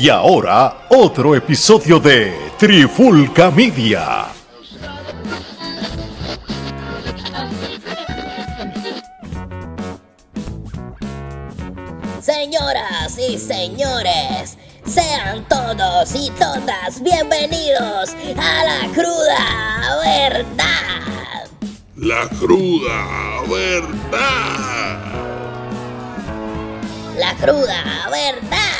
Y ahora, otro episodio de Trifulca Media. Señoras y señores, sean todos y todas bienvenidos a la cruda verdad. La cruda verdad. La cruda verdad.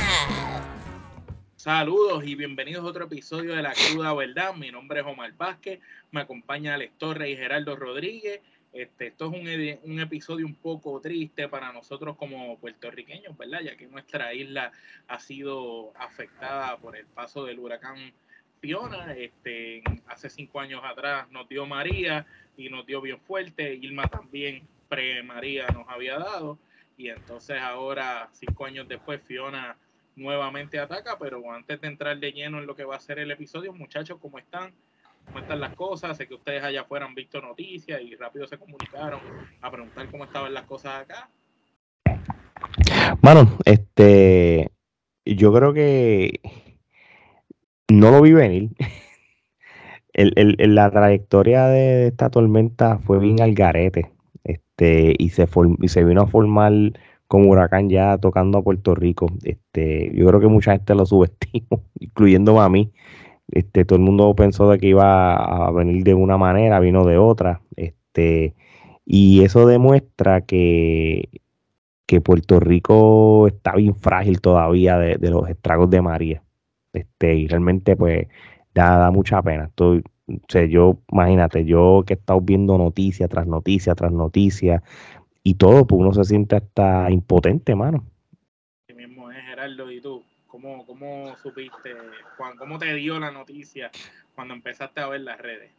Saludos y bienvenidos a otro episodio de La Cruda Verdad. Mi nombre es Omar Vázquez, me acompaña Alex Torres y Gerardo Rodríguez. Este, esto es un, episodio un poco triste para nosotros como puertorriqueños, ¿verdad? Ya que nuestra isla ha sido afectada por el paso del huracán Fiona. Este, hace cinco años atrás nos dio María y nos dio bien fuerte. Irma también pre-María nos había dado. Y entonces ahora, cinco años después, Fiona nuevamente ataca, pero antes de entrar de lleno en lo que va a ser el episodio, muchachos, ¿cómo están? ¿Cómo están las cosas? Sé que ustedes allá afuera han visto noticias y rápido se comunicaron a preguntar cómo estaban las cosas acá. Bueno, este, yo creo que no lo vi venir. El, el, la trayectoria de esta tormenta fue bien al garete. Este, y se, y se vino a formar con Huracán ya tocando a Puerto Rico. Este, yo creo que mucha gente lo subestimó, incluyendo a mí. Este, todo el mundo pensó de que iba a venir de una manera, vino de otra. Este, y eso demuestra que, que Puerto Rico está bien frágil todavía de, los estragos de María. Este, y realmente, pues, da, da mucha pena. Estoy, o sea, yo, imagínate, yo que he estado viendo noticia tras noticia tras noticia, y todo, pues uno se siente hasta impotente, mano. Sí mismo es, Gerardo, ¿y tú? ¿Cómo, cómo supiste, Juan, cómo te dio la noticia cuando empezaste a ver las redes?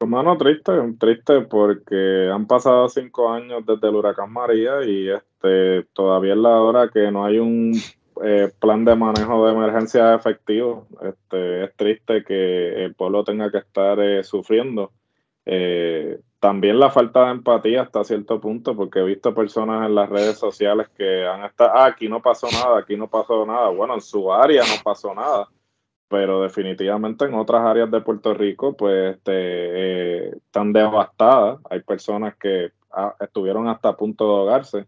Hermano, triste, triste porque han pasado cinco años desde el huracán María y este todavía es la hora que no hay un eh, plan de manejo de emergencia efectivo. Este, es triste que el pueblo tenga que estar eh, sufriendo. Eh, también la falta de empatía hasta cierto punto, porque he visto personas en las redes sociales que han estado, ah, aquí no pasó nada, aquí no pasó nada. Bueno, en su área no pasó nada, pero definitivamente en otras áreas de Puerto Rico, pues este, eh, están devastadas. Hay personas que ah, estuvieron hasta a punto de ahogarse.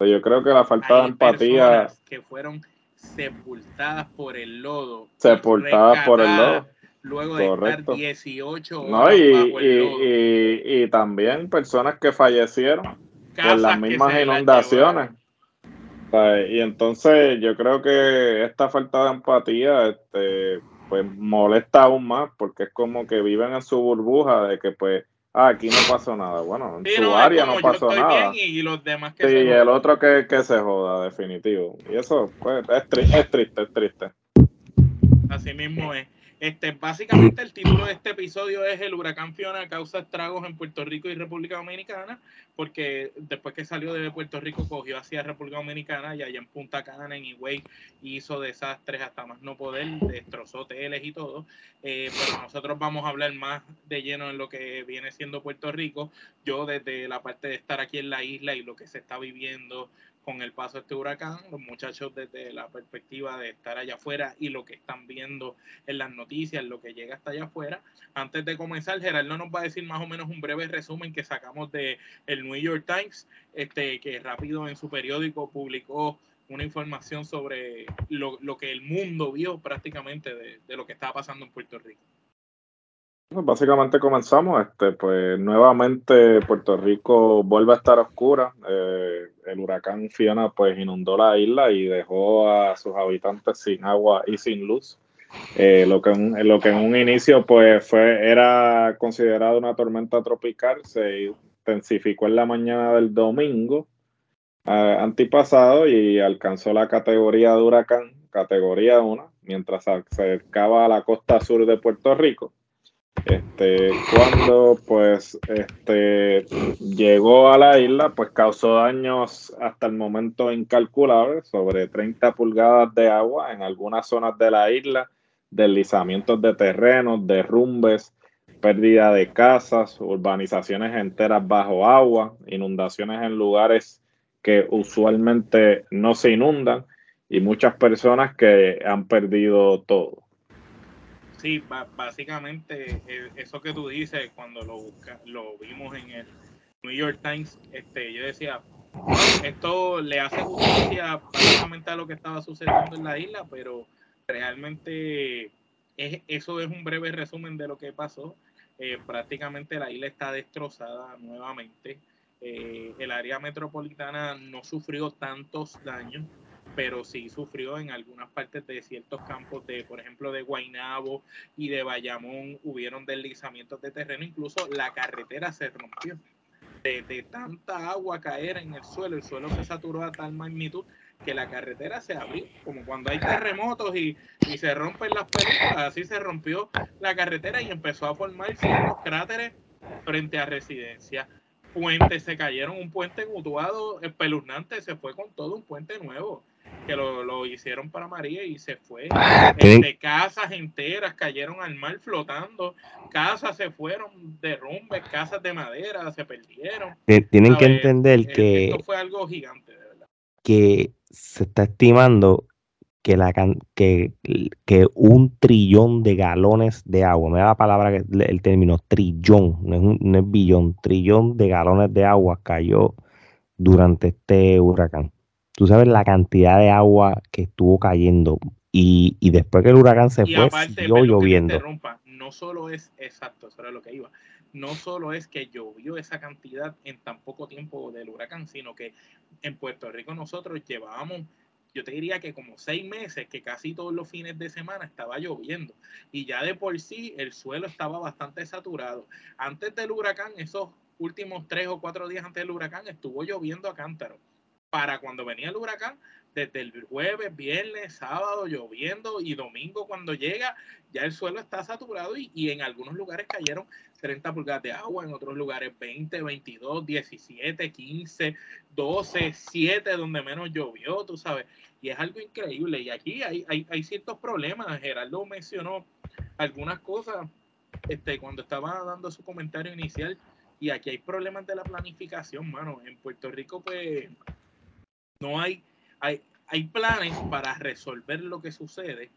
yo creo que la falta de empatía. Que fueron sepultadas por el lodo. Sepultadas por el lodo luego de estar 18 horas no, y, y, también personas que fallecieron por las mismas inundaciones. Y entonces yo creo que esta falta de empatía este, pues molesta aún más porque es como que viven en su burbuja de que pues ah, aquí no pasó nada. Bueno, en su área no pasó nada. y los demás que sí, y el otro que, que, se joda, definitivo. Y eso pues, es, es triste, es triste. Así mismo es. Este, básicamente el título de este episodio es El huracán Fiona causa estragos en Puerto Rico y República Dominicana, porque después que salió de Puerto Rico cogió hacia República Dominicana y allá en Punta Cana, en Higüey, hizo desastres hasta más no poder, destrozó hoteles y todo. Eh, pero nosotros vamos a hablar más de lleno en lo que viene siendo Puerto Rico. Yo desde la parte de estar aquí en la isla y lo que se está viviendo con el paso de este huracán, los muchachos desde la perspectiva de estar allá afuera y lo que están viendo en las noticias, lo que llega hasta allá afuera. Antes de comenzar, Gerardo nos va a decir más o menos un breve resumen que sacamos de el New York Times, este, que rápido en su periódico publicó una información sobre lo, que el mundo vio prácticamente de, de lo que estaba pasando en Puerto Rico. Básicamente comenzamos, este, pues nuevamente Puerto Rico vuelve a estar oscura. Eh, el huracán Fiona pues inundó la isla y dejó a sus habitantes sin agua y sin luz. Eh, lo, que en, lo que en un inicio pues fue era considerado una tormenta tropical se intensificó en la mañana del domingo eh, antipasado y alcanzó la categoría de huracán, categoría 1, mientras se acercaba a la costa sur de Puerto Rico este, cuando pues este, llegó a la isla, pues causó daños hasta el momento incalculables, sobre 30 pulgadas de agua en algunas zonas de la isla, deslizamientos de terrenos, derrumbes, pérdida de casas, urbanizaciones enteras bajo agua, inundaciones en lugares que usualmente no se inundan y muchas personas que han perdido todo. Sí, básicamente eh, eso que tú dices, cuando lo, lo vimos en el New York Times, este, yo decía, esto le hace justicia básicamente a lo que estaba sucediendo en la isla, pero realmente es, eso es un breve resumen de lo que pasó. Eh, prácticamente la isla está destrozada nuevamente. Eh, el área metropolitana no sufrió tantos daños, pero sí sufrió en algunas partes de ciertos campos de, por ejemplo, de Guainabo y de Bayamón, hubieron deslizamientos de terreno, incluso la carretera se rompió. De, tanta agua caer en el suelo, el suelo se saturó a tal magnitud que la carretera se abrió, como cuando hay terremotos y, y se rompen las películas, así se rompió la carretera y empezó a formarse los cráteres frente a residencias puentes se cayeron, un puente mutuado espeluznante, se fue con todo un puente nuevo que lo, hicieron para María y se fue. Este, casas enteras cayeron al mar flotando, casas se fueron derrumbes, casas de madera se perdieron. Tienen que entender que... Esto fue algo gigante, de verdad. Que se está estimando que, la, que, que un trillón de galones de agua, me da la palabra, el término trillón, no es, un, no es billón, trillón de galones de agua cayó durante este huracán. Tú sabes la cantidad de agua que estuvo cayendo y, y después que el huracán se fue, siguió lloviendo. no solo es, exacto, eso era lo que iba, no solo es que llovió esa cantidad en tan poco tiempo del huracán, sino que en Puerto Rico nosotros llevábamos yo te diría que como seis meses que casi todos los fines de semana estaba lloviendo y ya de por sí el suelo estaba bastante saturado. Antes del huracán, esos últimos tres o cuatro días antes del huracán, estuvo lloviendo a cántaro. Para cuando venía el huracán, desde el jueves, viernes, sábado lloviendo y domingo cuando llega, ya el suelo está saturado y, y, en algunos lugares cayeron 30 pulgadas de agua, en otros lugares 20, 22, 17, 15, 12, 7, donde menos llovió, tú sabes. Y es algo increíble. Y aquí hay, hay, ciertos problemas. Gerardo mencionó algunas cosas este, cuando estaba dando su comentario inicial. Y aquí hay problemas de la planificación, mano. En Puerto Rico, pues, no hay hay, hay planes para resolver lo que sucede,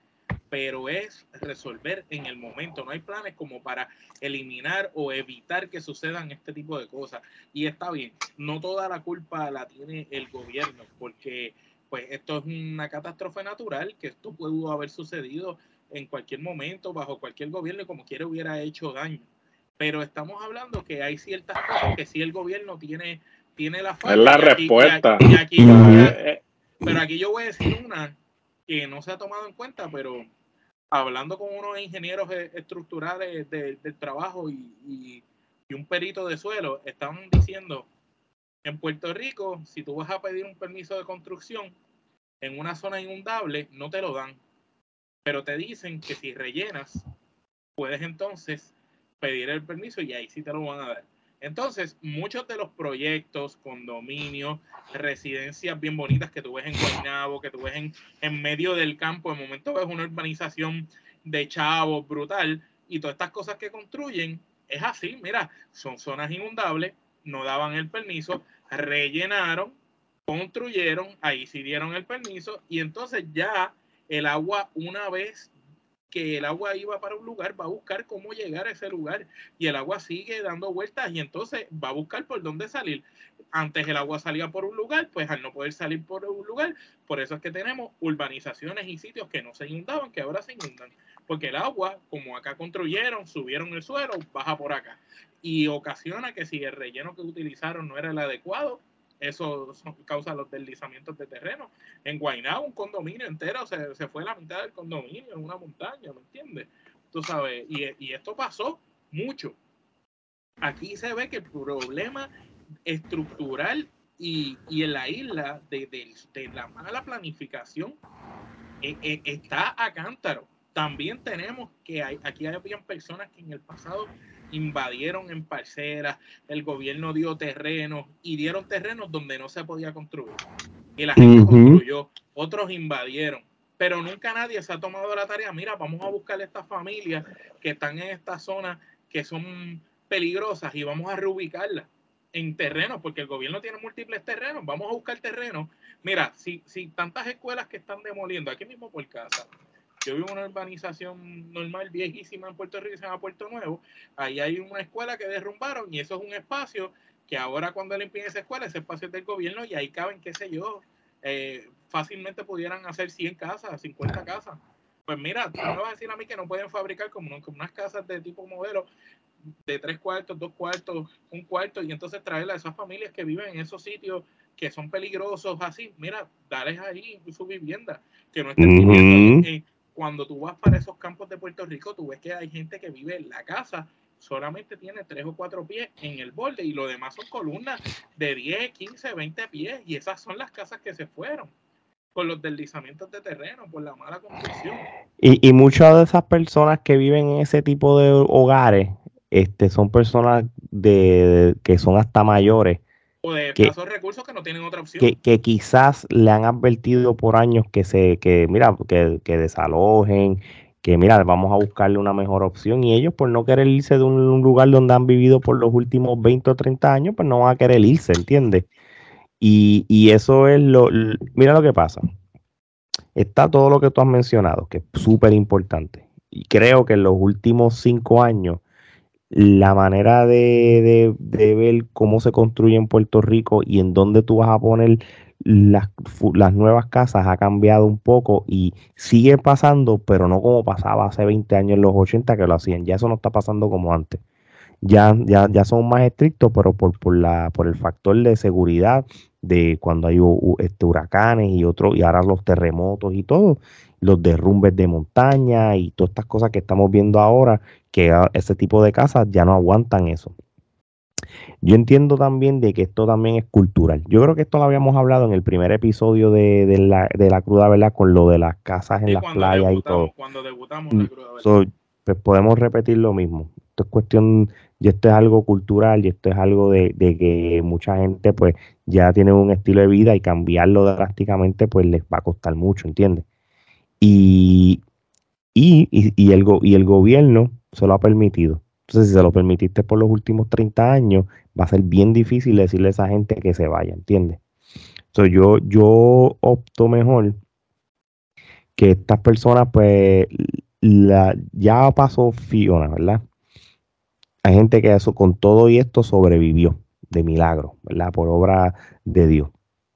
pero es resolver en el momento. No hay planes como para eliminar o evitar que sucedan este tipo de cosas. Y está bien, no toda la culpa la tiene el gobierno, porque pues esto es una catástrofe natural, que esto pudo haber sucedido en cualquier momento, bajo cualquier gobierno, y como quiera hubiera hecho daño. Pero estamos hablando que hay ciertas cosas que si el gobierno tiene, tiene la falta. Es la respuesta. y aquí eh, pero aquí yo voy a decir una que no se ha tomado en cuenta, pero hablando con unos ingenieros e-, estructurales del trabajo y, un perito de suelo, estaban diciendo, en Puerto Rico, si tú vas a pedir un permiso de construcción en una zona inundable, no te lo dan. Pero te dicen que si rellenas, puedes entonces pedir el permiso y ahí sí te lo van a dar. Entonces, muchos de los proyectos, condominios, residencias bien bonitas que tú ves en Guaynabo, que tú ves en, en medio del campo, de momento ves una urbanización de chavos brutal y todas estas cosas que construyen, es así, mira, son zonas inundables, no daban el permiso, rellenaron, construyeron, ahí sí dieron el permiso y entonces ya el agua una vez que el agua iba para un lugar, va a buscar cómo llegar a ese lugar y el agua sigue dando vueltas y entonces va a buscar por dónde salir. Antes el agua salía por un lugar, pues al no poder salir por un lugar, por eso es que tenemos urbanizaciones y sitios que no se inundaban, que ahora se inundan, porque el agua, como acá construyeron, subieron el suelo, baja por acá y ocasiona que si el relleno que utilizaron no era el adecuado, eso causa los deslizamientos de terreno. En Guaynabo, un condominio entero se, se, fue la mitad del condominio en una montaña, ¿me entiendes? Tú sabes, y, y esto pasó mucho. Aquí se ve que el problema estructural y, y en la isla de, la mala planificación eh, eh, está a cántaro. También tenemos que aquí habían personas que en el pasado invadieron en parceras, el gobierno dio terrenos y dieron terrenos donde no se podía construir. Y la gente construyó, otros invadieron, pero nunca nadie se ha tomado la tarea, mira, vamos a buscar a estas familias que están en esta zona que son peligrosas y vamos a reubicarlas. en terrenos, porque el gobierno tiene múltiples terrenos, vamos a buscar terrenos. Mira, si, si tantas escuelas que están demoliendo, aquí mismo por casa, yo vivo en una urbanización normal, viejísima en Puerto Rico, se llama Puerto Nuevo, ahí hay una escuela que derrumbaron y eso es un espacio que ahora cuando limpien esa escuela, ese espacio es del gobierno y ahí caben, qué sé yo, eh, fácilmente pudieran hacer 100 casas, 50 casas. Pues mira, tú me vas a decir a mí que no pueden fabricar como, como unas casas de tipo modelo de tres cuartos, dos cuartos, un cuarto, y entonces traerla a esas familias que viven en esos sitios que son peligrosos, así, mira, darles ahí su vivienda, que no estén viviendo. Cuando tú vas para esos campos de Puerto Rico, tú ves que hay gente que vive en la casa, solamente tiene tres o cuatro pies en el borde, y lo demás son columnas de 10, 15, 20 pies, y esas son las casas que se fueron por los deslizamientos de terreno, por la mala construcción. Y, y muchas de esas personas que viven en ese tipo de hogares este, son personas de, que son hasta mayores. O de que, recursos que no tienen otra opción. Que, quizás le han advertido por años que se, que mira, que, que desalojen, que mira, vamos a buscarle una mejor opción. Y ellos, por no querer irse de un, lugar donde han vivido por los últimos 20 o 30 años, pues no van a querer irse, ¿entiendes? Y, y eso es lo, mira lo que pasa. Está todo lo que tú has mencionado, que es súper importante. Y creo que en los últimos cinco años la manera de, ver cómo se construye en Puerto Rico y en dónde tú vas a poner las, las, nuevas casas ha cambiado un poco y sigue pasando, pero no como pasaba hace 20 años en los 80 que lo hacían. Ya eso no está pasando como antes. Ya, ya, ya son más estrictos, pero por, por, la, por el factor de seguridad de cuando hay este, huracanes y otros, y ahora los terremotos y todo, los derrumbes de montaña y todas estas cosas que estamos viendo ahora, que ese tipo de casas ya no aguantan eso. Yo entiendo también de que esto también es cultural. Yo creo que esto lo habíamos hablado en el primer episodio de, la, de la, cruda, ¿verdad? Con lo de las casas en las playas y todo. Cuando debutamos la cruda, pues podemos repetir lo mismo. Esto es cuestión, y esto es algo cultural y esto es algo de, de, que mucha gente pues ya tiene un estilo de vida y cambiarlo drásticamente pues les va a costar mucho, ¿entiendes? Y, y, y, el, y el gobierno se lo ha permitido. Entonces, si se lo permitiste por los últimos 30 años, va a ser bien difícil decirle a esa gente que se vaya, ¿entiendes? Entonces, yo, yo opto mejor que estas personas, pues, la, ya pasó Fiona, ¿verdad? Hay gente que eso, con todo y esto sobrevivió de milagro, ¿verdad? Por obra de Dios.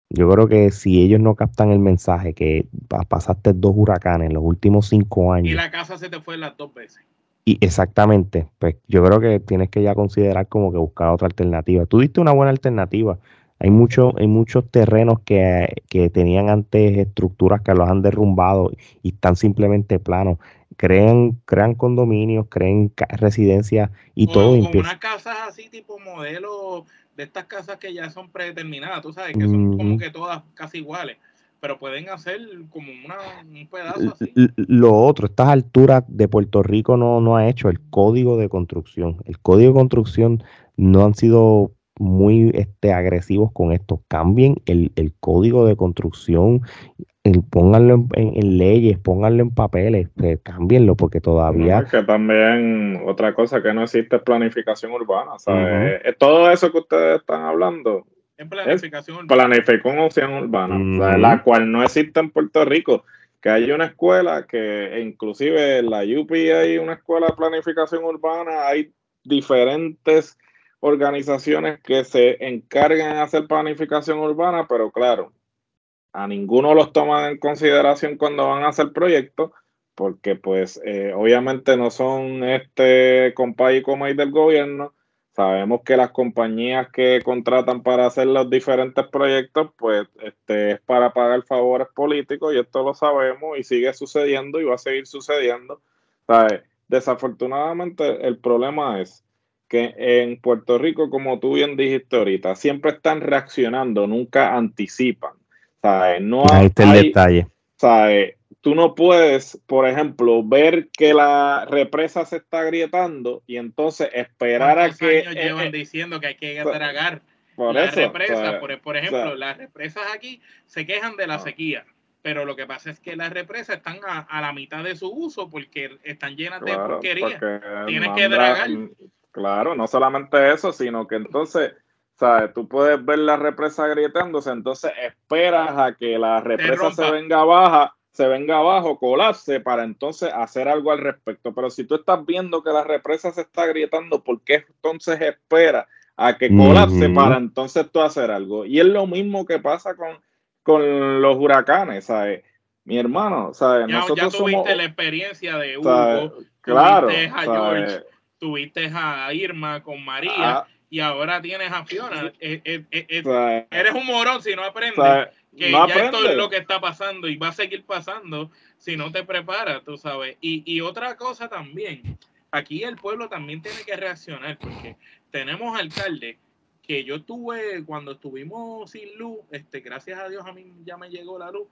Yo creo que si ellos no captan el mensaje que pasaste dos huracanes en los últimos cinco años. Y la casa se te fue las dos veces. Y exactamente, pues yo creo que tienes que ya considerar como que buscar otra alternativa. Tú diste una buena alternativa. Hay, mucho, hay muchos terrenos que, tenían antes estructuras que los han derrumbado y están simplemente planos. Crean, crean condominios, creen residencias y todo. Como unas casas así tipo modelo de estas casas que ya son predeterminadas, tú sabes, que son como que todas casi iguales pero pueden hacer como un pedazo así. Lo otro, estas alturas de Puerto Rico no, no ha hecho el código de construcción. El código de construcción no han sido muy este, agresivos con esto. Cambien el, código de construcción, el, pónganlo en, leyes, pónganlo en papeles, eh, cámbienlo porque todavía... que también otra cosa que no existe es planificación urbana. Eh, todo eso que ustedes están hablando en planificación urbana. Planificación urbana, la cual no existe en Puerto Rico. Que hay una escuela que, inclusive en la UP hay una escuela de planificación urbana, hay diferentes organizaciones que se encargan de hacer planificación urbana, pero claro, a ninguno los toman en consideración cuando van a hacer proyectos, porque pues eh, obviamente no son este compa y coma del gobierno, Sabemos que las compañías que contratan para hacer los diferentes proyectos, pues este, es para pagar favores políticos y esto lo sabemos y sigue sucediendo y va a seguir sucediendo. Desafortunadamente el problema es que en Puerto Rico, como tú bien dijiste ahorita, siempre están reaccionando, nunca anticipan. No Ahí está el detalle tú no puedes, por ejemplo, ver que la represa se está agrietando y entonces esperar a que. Años llevan eh, diciendo que hay que dragar por la represa. por, ejemplo, las represas aquí se quejan de la ah. sequía, pero lo que pasa es que las represas están a, la mitad de su uso porque están llenas de porquería. Tienes que dragar. Claro, no solamente eso, sino que entonces ¿sabes? Tú puedes ver la represa agrietándose, entonces esperas a que la represa se venga baja, se venga abajo, colapse, para entonces hacer algo al respecto. Pero si tú estás viendo que la represa se está agrietando, ¿por qué entonces espera a que colapse para entonces tú hacer algo? Y es lo mismo que pasa con, con los huracanes, ¿sabes? Mi hermano, ¿sabes? Ya, Nosotros ya tuviste la experiencia de Hugo, claro, tuviste a George, tuviste a Irma con María. Ah, y ahora tienes a Fiona. Eh, eh, eh, eres un morón si no aprendes. que ya esto es lo que está pasando y va a seguir pasando si no te preparas, tú sabes. Y, y otra cosa también, aquí el pueblo también tiene que reaccionar porque tenemos alcaldes que yo tuve cuando estuvimos sin luz, este, gracias a Dios a mí ya me llegó la luz,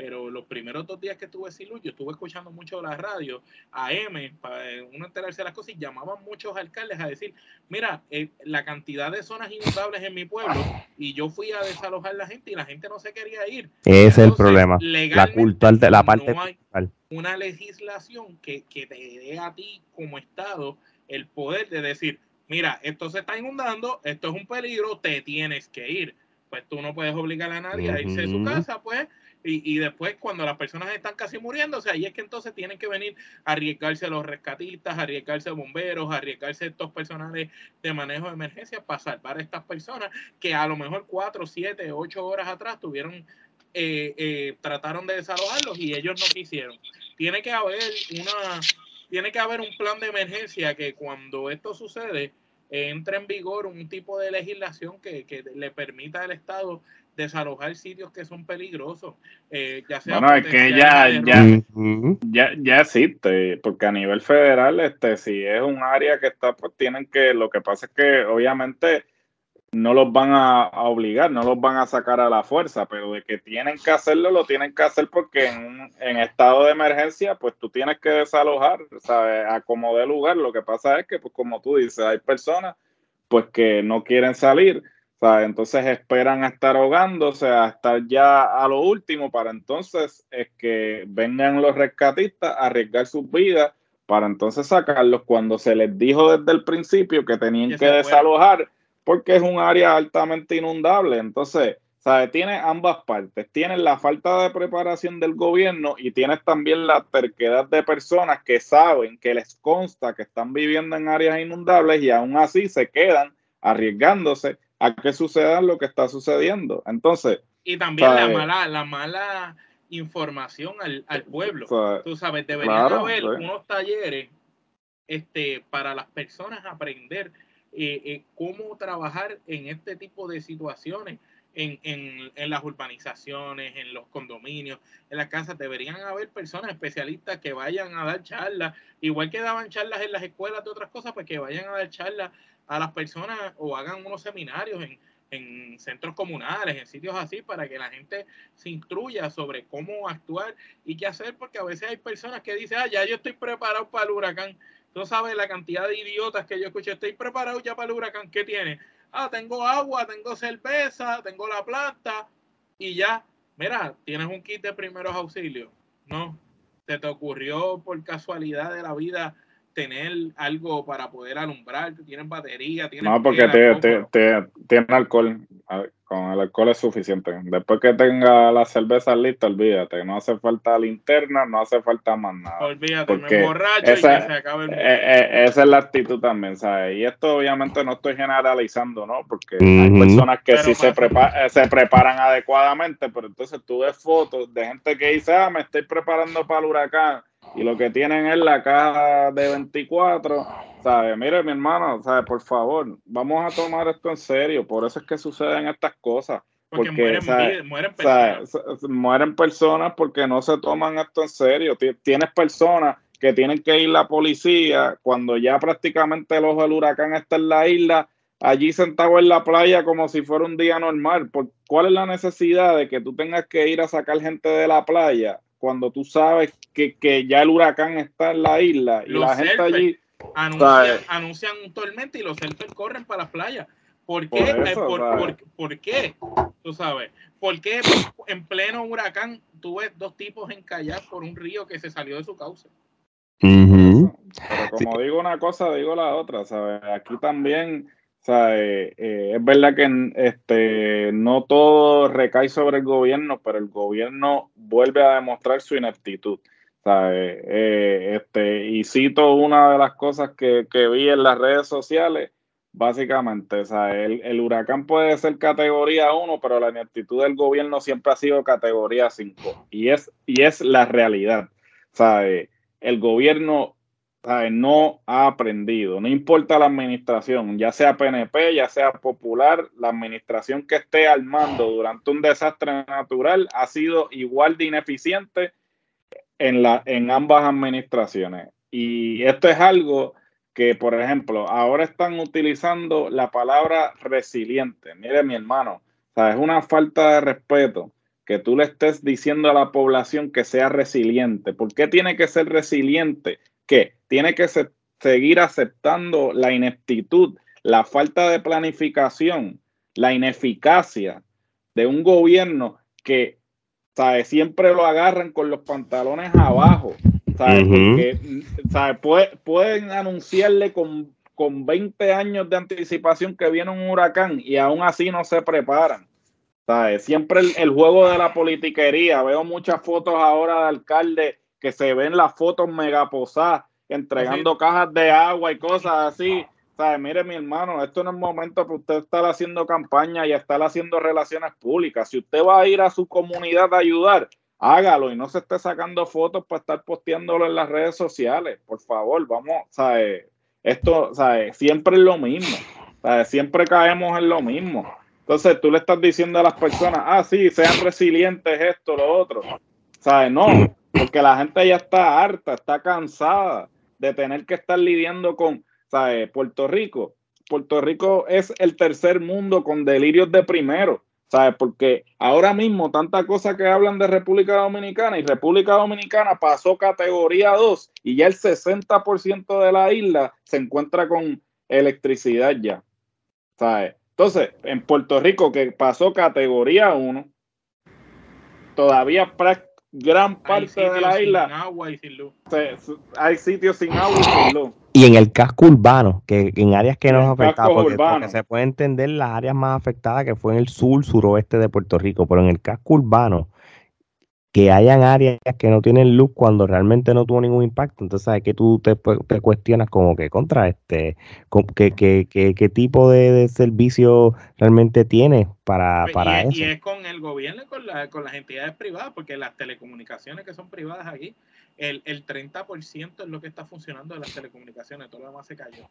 pero los primeros dos días que estuve sin luz, yo estuve escuchando mucho la radio, AM, para uno enterarse de las cosas, y llamaban muchos alcaldes a decir, mira, eh, la cantidad de zonas inundables en mi pueblo, y yo fui a desalojar la gente y la gente no se quería ir. Ese es el problema. La cultura de la parte no hay una legislación que, que te dé a ti como Estado el poder de decir, mira, esto se está inundando, esto es un peligro, te tienes que ir. Pues tú no puedes obligar a nadie a irse de su casa, pues y, y, después cuando las personas están casi muriéndose, ahí es que entonces tienen que venir a arriesgarse los rescatistas, a arriesgarse bomberos, a arriesgarse estos personales de manejo de emergencia para salvar a estas personas que a lo mejor cuatro, siete, ocho horas atrás tuvieron, eh, eh, trataron de desalojarlos y ellos no quisieron. Tiene que haber una, tiene que haber un plan de emergencia que cuando esto sucede, entre en vigor un tipo de legislación que, que le permita al Estado desalojar sitios que son peligrosos. Eh, ya sea bueno, es que ya, ya, ya, ya, existe, porque a nivel federal, este, si es un área que está, pues tienen que, lo que pasa es que obviamente no los van a, obligar, no los van a sacar a la fuerza, pero de que tienen que hacerlo, lo tienen que hacer porque en, en estado de emergencia, pues tú tienes que desalojar, ¿sabes? A como de lugar. Lo que pasa es que, pues como tú dices, hay personas pues que no quieren salir entonces esperan a estar ahogándose, a estar ya a lo último para entonces es que vengan los rescatistas a arriesgar sus vidas para entonces sacarlos cuando se les dijo desde el principio que tenían que desalojar porque es un área altamente inundable. Entonces, ¿sabes? Tiene ambas partes. Tienes la falta de preparación del gobierno y tienes también la terquedad de personas que saben, que les consta que están viviendo en áreas inundables y aún así se quedan arriesgándose a que suceda lo que está sucediendo. Entonces. Y también la mala, la mala información al, pueblo. Tú sabes, deberían haber unos talleres este, para las personas aprender eh, eh, cómo trabajar en este tipo de situaciones. En, en, en, las urbanizaciones, en los condominios, en las casas, deberían haber personas especialistas que vayan a dar charlas, igual que daban charlas en las escuelas de otras cosas, pues que vayan a dar charlas a las personas o hagan unos seminarios en, en centros comunales, en sitios así, para que la gente se instruya sobre cómo actuar y qué hacer, porque a veces hay personas que dicen, ah, ya yo estoy preparado para el huracán. Tú sabes la cantidad de idiotas que yo escuché, estoy preparado ya para el huracán. ¿Qué tiene? Ah, tengo agua, tengo cerveza, tengo la planta y ya. Mira, tienes un kit de primeros auxilios. No, se te ocurrió por casualidad de la vida tener algo para poder alumbrar, tienen batería, tienen... No, porque te, te, tiene alcohol, con el alcohol es suficiente. Después que tenga la cerveza lista, olvídate, no hace falta linterna, no hace falta más nada. Olvídate, me borracho esa, y que se acabe el... Eh, eh, esa es la actitud también, ¿sabes? Y esto obviamente no estoy generalizando, ¿no? Porque hay personas que sí se, eh, se preparan adecuadamente, pero entonces tú ves fotos de gente que dice, ah, me estoy preparando para el huracán y lo que tienen es la caja de 24, ¿sabes? Mire, mi hermano, ¿sabes? Por favor, vamos a tomar esto en serio. Por eso es que suceden estas cosas. Porque, mueren, mueren, personas. mueren personas porque no se toman esto en serio. Tienes personas que tienen que ir la policía cuando ya prácticamente el ojo del huracán está en la isla, allí sentado en la playa como si fuera un día normal. ¿Cuál es la necesidad de que tú tengas que ir a sacar gente de la playa cuando tú sabes que, que ya el huracán está en la isla y la gente allí anuncian, un tormento y los celtas corren para la playa. ¿Por qué? Eh, por, por, qué? Tú sabes. ¿Por qué en pleno huracán tú ves dos tipos en kayak por un río que se salió de su cauce? Pero como digo una cosa, digo la otra, ¿sabes? Aquí también O sea, eh, es verdad que este, no todo recae sobre el gobierno, pero el gobierno vuelve a demostrar su ineptitud. O sea, eh, este, y cito una de las cosas que, que, vi en las redes sociales, básicamente, o sea, el, el huracán puede ser categoría 1, pero la ineptitud del gobierno siempre ha sido categoría 5. Y es, y es la realidad. O sea, el gobierno no ha aprendido, no importa la administración, ya sea PNP, ya sea popular, la administración que esté al mando durante un desastre natural ha sido igual de ineficiente en, la, en ambas administraciones. Y esto es algo que, por ejemplo, ahora están utilizando la palabra resiliente. Mire, mi hermano, es una falta de respeto que tú le estés diciendo a la población que sea resiliente. ¿Por qué tiene que ser resiliente? Que tiene que seguir aceptando la ineptitud, la falta de planificación, la ineficacia de un gobierno que ¿sabe? siempre lo agarran con los pantalones abajo. pueden anunciarle con, con 20 años de anticipación que viene un huracán y aún así no se preparan. Siempre el, el, juego de la politiquería. Veo muchas fotos ahora de alcaldes que se ven las fotos megaposadas entregando cajas de agua y cosas así. ¿Sabe? Mire, mi hermano, esto no es momento para usted estar haciendo campaña y estar haciendo relaciones públicas. Si usted va a ir a su comunidad a ayudar, hágalo y no se esté sacando fotos para estar posteándolo en las redes sociales. Por favor, vamos, ¿sabe? Esto, ¿sabe? Siempre es lo mismo. ¿sabe? Siempre caemos en lo mismo. Entonces tú le estás diciendo a las personas, ah, sí, sean resilientes, esto, lo otro. ¿Sabes? No, porque la gente ya está harta, está cansada de tener que estar lidiando con, ¿sabes? Puerto Rico. Puerto Rico es el tercer mundo con delirios de primero, ¿sabes? Porque ahora mismo tanta cosa que hablan de República Dominicana y República Dominicana pasó categoría 2 y ya el 60% de la isla se encuentra con electricidad ya, ¿sabes? Entonces, en Puerto Rico que pasó categoría 1, todavía prácticamente gran parte de la isla. agua y sin luz. hay sitios sin agua y sin luz. Y en el casco urbano, que en áreas que no nos afectaban, porque, porque, se puede entender las áreas más afectadas que fue en el sur, suroeste de Puerto Rico, pero en el casco urbano, que hayan áreas que no tienen luz cuando realmente no tuvo ningún impacto. Entonces, ¿sabes que tú te, te, cuestionas como que contra este, qué, qué, qué, qué tipo de, servicio realmente tiene para, pues, para y, eso? Y es con el gobierno y con, la, con las entidades privadas, porque las telecomunicaciones que son privadas aquí, el, el 30% es lo que está funcionando de las telecomunicaciones, todo lo demás se cayó.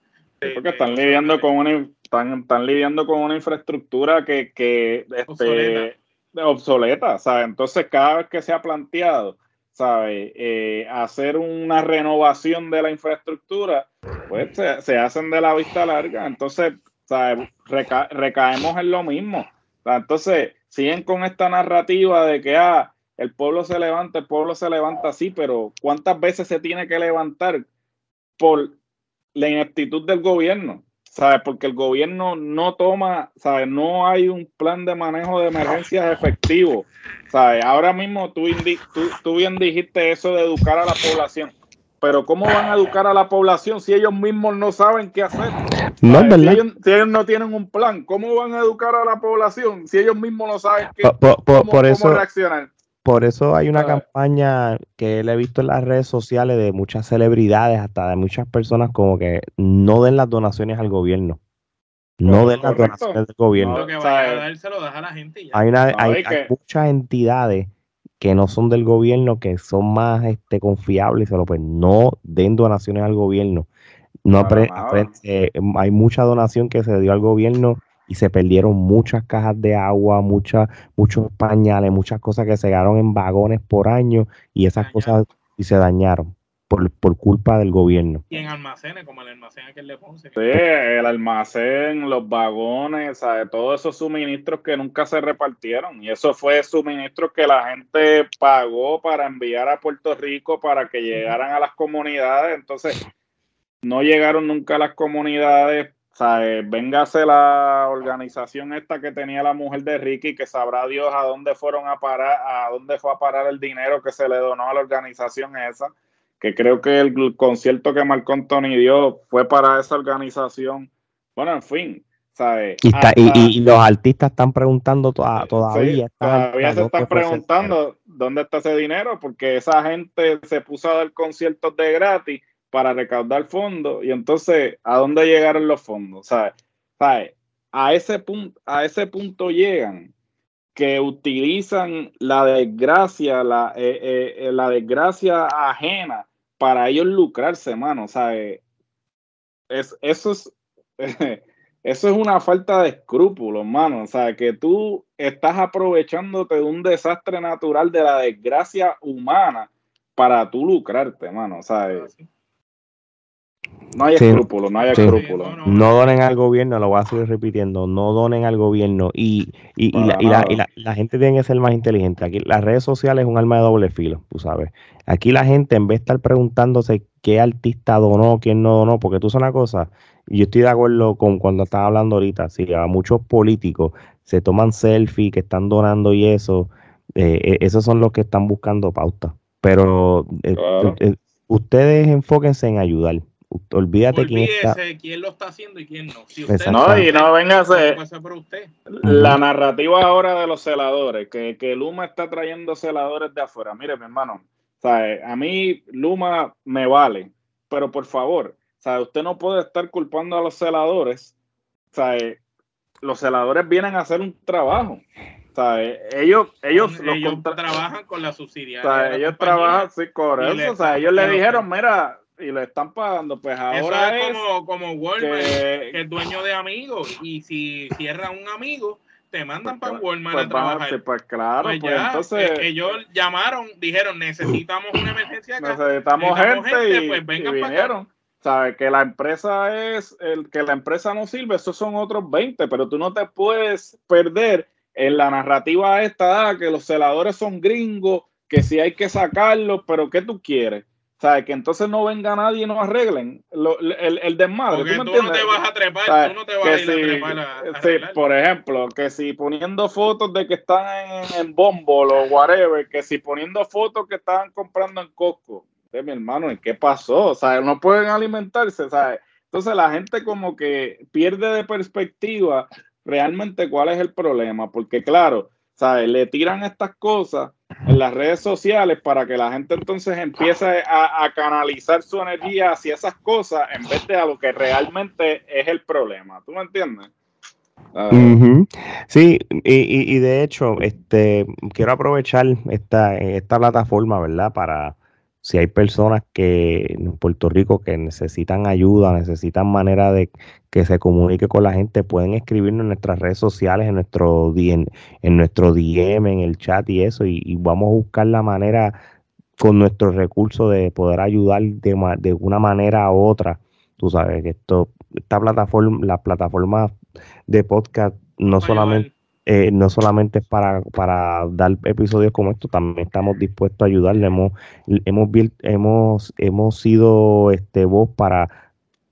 porque están lidiando con una están, están lidiando con una infraestructura que, que este, obsoleta, ¿sabes? Entonces, cada vez que se ha planteado, ¿sabes? Eh, hacer una renovación de la infraestructura, pues se, hacen de la vista larga. Entonces, ¿sabes? recaemos en lo mismo. Entonces, siguen con esta narrativa de que, ah, el pueblo se levanta, el pueblo se levanta así, pero ¿cuántas veces se tiene que levantar por la ineptitud del gobierno? ¿Sabes? Porque el gobierno no toma, ¿sabes? No hay un plan de manejo de emergencias efectivo, ¿sabes? Ahora mismo tú, tú, bien dijiste eso de educar a la población, pero ¿cómo van a educar a la población si ellos mismos no saben qué hacer? No, si, ellos, no tienen un plan, ¿cómo van a educar a la población si ellos mismos no saben qué, por, eso, reaccionar? Por eso hay una campaña que le he visto en las redes sociales de muchas celebridades, hasta de muchas personas, como que no den las donaciones al gobierno. No den las donaciones del gobierno. Hay, muchas entidades que no son del gobierno, que son más este, confiables, pero pues no den donaciones al gobierno. No, eh, hay mucha donación que se dio al gobierno y se perdieron muchas cajas de agua, muchas, muchos pañales, muchas cosas que se quedaron en vagones por año y esas cosas y se dañaron. Por, por, culpa del gobierno. Y en almacenes, como el almacén aquel de Ponce. Sí, el almacén, los vagones, ¿sabes? todos esos suministros que nunca se repartieron. Y eso fue suministros que la gente pagó para enviar a Puerto Rico para que llegaran a las comunidades. Entonces, no llegaron nunca a las comunidades sea, véngase la organización esta que tenía la mujer de Ricky, que sabrá Dios a dónde fueron a parar, a dónde fue a parar el dinero que se le donó a la organización esa, que creo que el concierto que Marco Anthony dio fue para esa organización. Bueno, en fin, ¿sabes? Y, está- y- Hasta- y- y los artistas están preguntando toda- todavía. Sí, todavía se están preguntando dónde está ese dinero, porque esa gente se puso a dar conciertos de gratis para recaudar fondos, y entonces, ¿a dónde llegaron los fondos? ¿Sabes? ¿Sabes? A ese punto, a ese punto llegan que utilizan la desgracia, la, eh, eh, eh, la desgracia ajena para ellos lucrarse, mano. ¿sabes? Es, eso es eso es una falta de escrúpulos, mano. O sea, que tú estás aprovechándote de un desastre natural de la desgracia humana para tú lucrarte, mano. O sea, eh, no hay Sí. escrúpulos, no hay Sí. escrúpulos. No, no. No donen al gobierno, lo voy a seguir repitiendo, no donen al gobierno y, y, y la, y la- y la- la gente tiene que ser más inteligente. Aquí las redes sociales es un arma de doble filo, tú sabes. Aquí la gente en vez de estar preguntándose qué artista donó, quién no donó, porque tú sabes una cosa, yo estoy de acuerdo con cuando estaba hablando ahorita, si a muchos políticos se toman selfies que están donando y eso, eh, eh, esos son los que están buscando pauta. Pero eh, Claro. eh, ustedes enfóquense en ayudar. Olvídate quién está. Olvídese quién lo está haciendo y quién no. Si usted. No, y no venga a ser-. La narrativa ahora de los celadores, que, que Luma está trayendo celadores de afuera. Mire, mi hermano, ¿sabe? a mí Luma me vale, pero por favor, ¿sabe? usted no puede estar culpando a los celadores. ¿sabe? Los celadores vienen a hacer un trabajo. ¿sabe? Ellos, ellos, los ellos contra- trabajan con la subsidiaria. ellos compañía. trabajan, sí, correcto. le O sea, ellos le dijeron, mira, y le están pagando. Pues Eso ahora es es, como, como Walmart, que, que, es dueño de amigos. Y si cierra un amigo, te mandan Pues, para Walmart pues, a trabajar. pues claro, Pues pues ya, entonces eh, ellos llamaron, dijeron, necesitamos una emergencia acá. necesitamos necesitamos gente, gente, y, pues y vengan acá. Sabe que la empresa es el que la empresa no sirve, esos son otros 20, pero tú no te puedes perder en la narrativa esta ah, que los celadores son gringos, que si hay que sacarlos, pero ¿qué tú quieres? ¿Sabes? Que entonces no venga nadie y no arreglen lo- el, el desmadre. Porque ¿tú tú, me no te vas a trepar, tú no te vas que a ir a si- trepar a, a sí, por ejemplo, que si poniendo fotos de que están en, en Bumble o whatever, que si poniendo fotos que estaban comprando en Costco. De mi hermano, ¿y qué pasó? O sea, no pueden alimentarse, ¿sabes? Entonces la gente como que pierde de perspectiva realmente cuál es el problema, porque claro, ¿sabes? Le tiran estas cosas en las redes sociales para que la gente entonces empiece a, canalizar su energía hacia esas cosas en vez de a lo que realmente es el problema. ¿Tú me entiendes? Ujú. Sí, y, y- y de hecho, este, quiero aprovechar esta, esta plataforma, ¿verdad? Para si hay personas que en Puerto Rico que necesitan ayuda, necesitan manera de que se comunique con la gente, pueden escribirnos en nuestras redes sociales, en nuestro DM, en nuestro DM, en el chat y eso, y, y vamos a buscar la manera con nuestros recursos de poder ayudar de, de una manera u otra. Tú sabes que esto, esta plataforma, la plataforma de podcast no solamente eh, no solamente para, para dar episodios como estos, también estamos dispuestos a ayudarle. Hemos, hemos, hemos, hemos sido este, voz para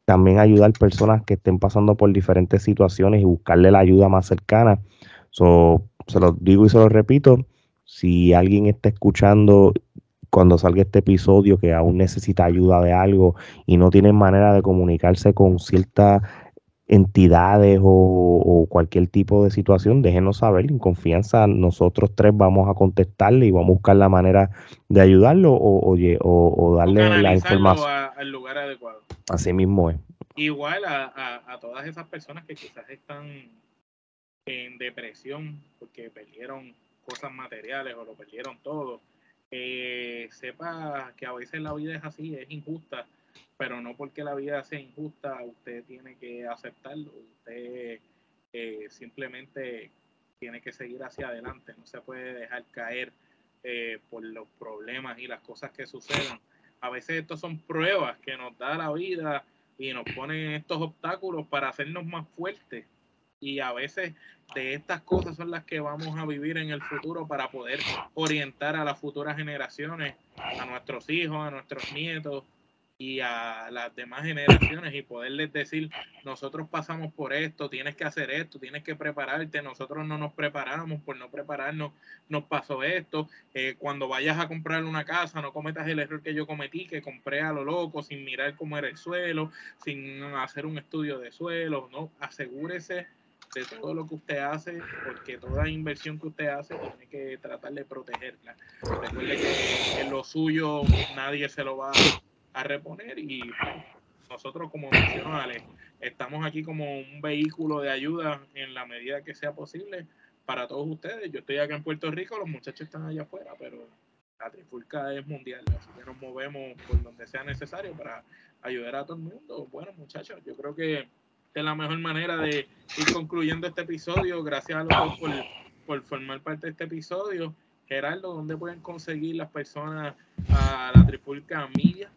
también ayudar personas que estén pasando por diferentes situaciones y buscarle la ayuda más cercana. So, se lo digo y se lo repito, si alguien está escuchando cuando salga este episodio que aún necesita ayuda de algo y no tiene manera de comunicarse con ciertas entidades o, o cualquier tipo de situación, déjenos saber, en confianza nosotros tres vamos a contestarle y vamos a buscar la manera de ayudarlo o, darle la información. a- al lugar adecuado. Así mismo es. Igual a, a, a todas esas personas que quizás están en depresión porque perdieron cosas materiales o lo perdieron todo. Eh, sepa que a veces la vida es así, es injusta, pero no porque la vida sea injusta, usted tiene que aceptarlo, usted eh, simplemente tiene que seguir hacia adelante, no se puede dejar caer eh, por los problemas y las cosas que suceden. A veces estos son pruebas que nos da la vida y nos ponen estos obstáculos para hacernos más fuertes. Y a veces de estas cosas son las que vamos a vivir en el futuro para poder orientar a las futuras generaciones, a nuestros hijos, a nuestros nietos, y a las demás generaciones y poderles decir, nosotros pasamos por esto, tienes que hacer esto, tienes que prepararte, nosotros no nos preparamos, por no prepararnos nos pasó esto, eh, cuando vayas a comprar una casa no cometas el error que yo cometí, que compré a lo loco, sin mirar cómo era el suelo, sin hacer un estudio de suelo, no, asegúrese de todo lo que usted hace, porque toda inversión que usted hace tiene que tratar de protegerla. Recuerde que en lo suyo nadie se lo va a a reponer y nosotros como nacionales estamos aquí como un vehículo de ayuda en la medida que sea posible para todos ustedes. Yo estoy acá en Puerto Rico, los muchachos están allá afuera, pero la trifulca es mundial, así que nos movemos por donde sea necesario para ayudar a todo el mundo. Bueno, muchachos, yo creo que es la mejor manera de ir concluyendo este episodio. Gracias a los dos por, por formar parte de este episodio. Gerardo, ¿dónde pueden conseguir las personas a la Trifulca Media?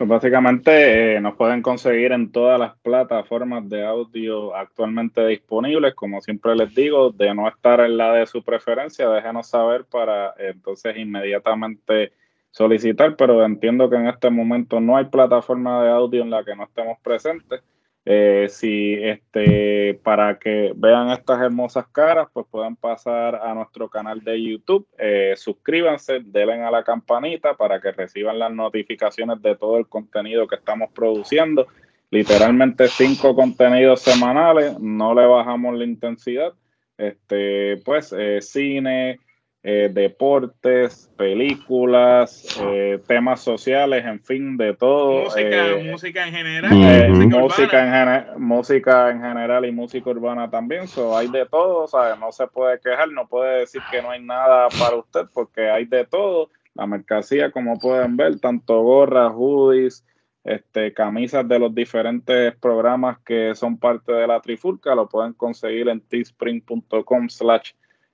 Pues básicamente eh, nos pueden conseguir en todas las plataformas de audio actualmente disponibles. Como siempre les digo, de no estar en la de su preferencia, déjenos saber para entonces inmediatamente solicitar, pero entiendo que en este momento no hay plataforma de audio en la que no estemos presentes. Eh, si este, para que vean estas hermosas caras, pues pueden pasar a nuestro canal de YouTube, eh, suscríbanse, denle a la campanita para que reciban las notificaciones de todo el contenido que estamos produciendo. Literalmente cinco contenidos semanales, no le bajamos la intensidad. Este, pues eh, cine, eh, deportes, películas, eh, temas sociales, en fin, de todo. Música, eh, música en general. música, en música en general y música urbana también. So, hay de todo, ¿sabes? No se puede quejar, no puede decir que no hay nada para usted porque hay de todo. La mercancía, como pueden ver, tanto gorras, hoodies, este, camisas de los diferentes programas que son parte de la Trifulca, lo pueden conseguir en teespring.com slash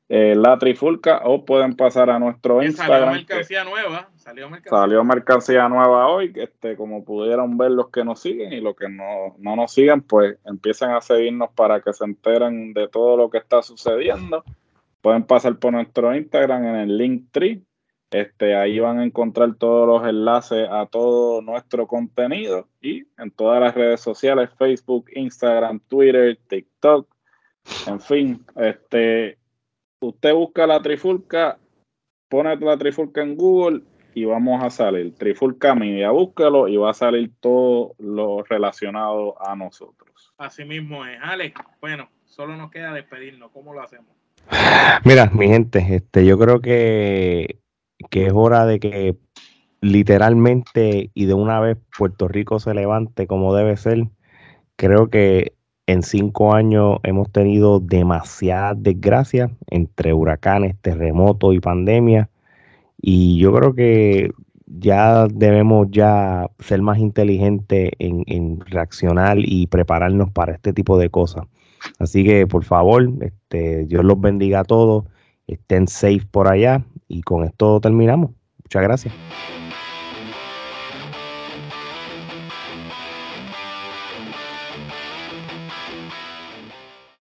eh, la trifulca o pueden pasar a nuestro Instagram. Salió mercancía nueva. Salió mercancía. nueva hoy. Este, como pudieron ver los que nos siguen y los que no, no nos siguen, pues empiecen a seguirnos para que se enteren de todo lo que está sucediendo. Pueden pasar por nuestro Instagram en el link tree. Este, ahí van a encontrar todos los enlaces a todo nuestro contenido y en todas las redes sociales, Facebook, Instagram, Twitter, TikTok, en fin, este, usted busca la trifulca, pone la trifulca en Google y vamos a salir. Trifulca Media, búscalo y va a salir todo lo relacionado a nosotros. Así mismo es. Alex, bueno, solo nos queda despedirnos. ¿Cómo lo hacemos? Mira, mi gente, este, yo creo que, que es hora de que literalmente y de una vez Puerto Rico se levante como debe ser. Creo que en cinco años hemos tenido demasiadas desgracias entre huracanes, terremotos y pandemia. Y yo creo que ya debemos ya ser más inteligentes en, reaccionar y prepararnos para este tipo de cosas. Así que por favor, este, Dios los bendiga a todos, estén safe por allá y con esto terminamos. Muchas gracias.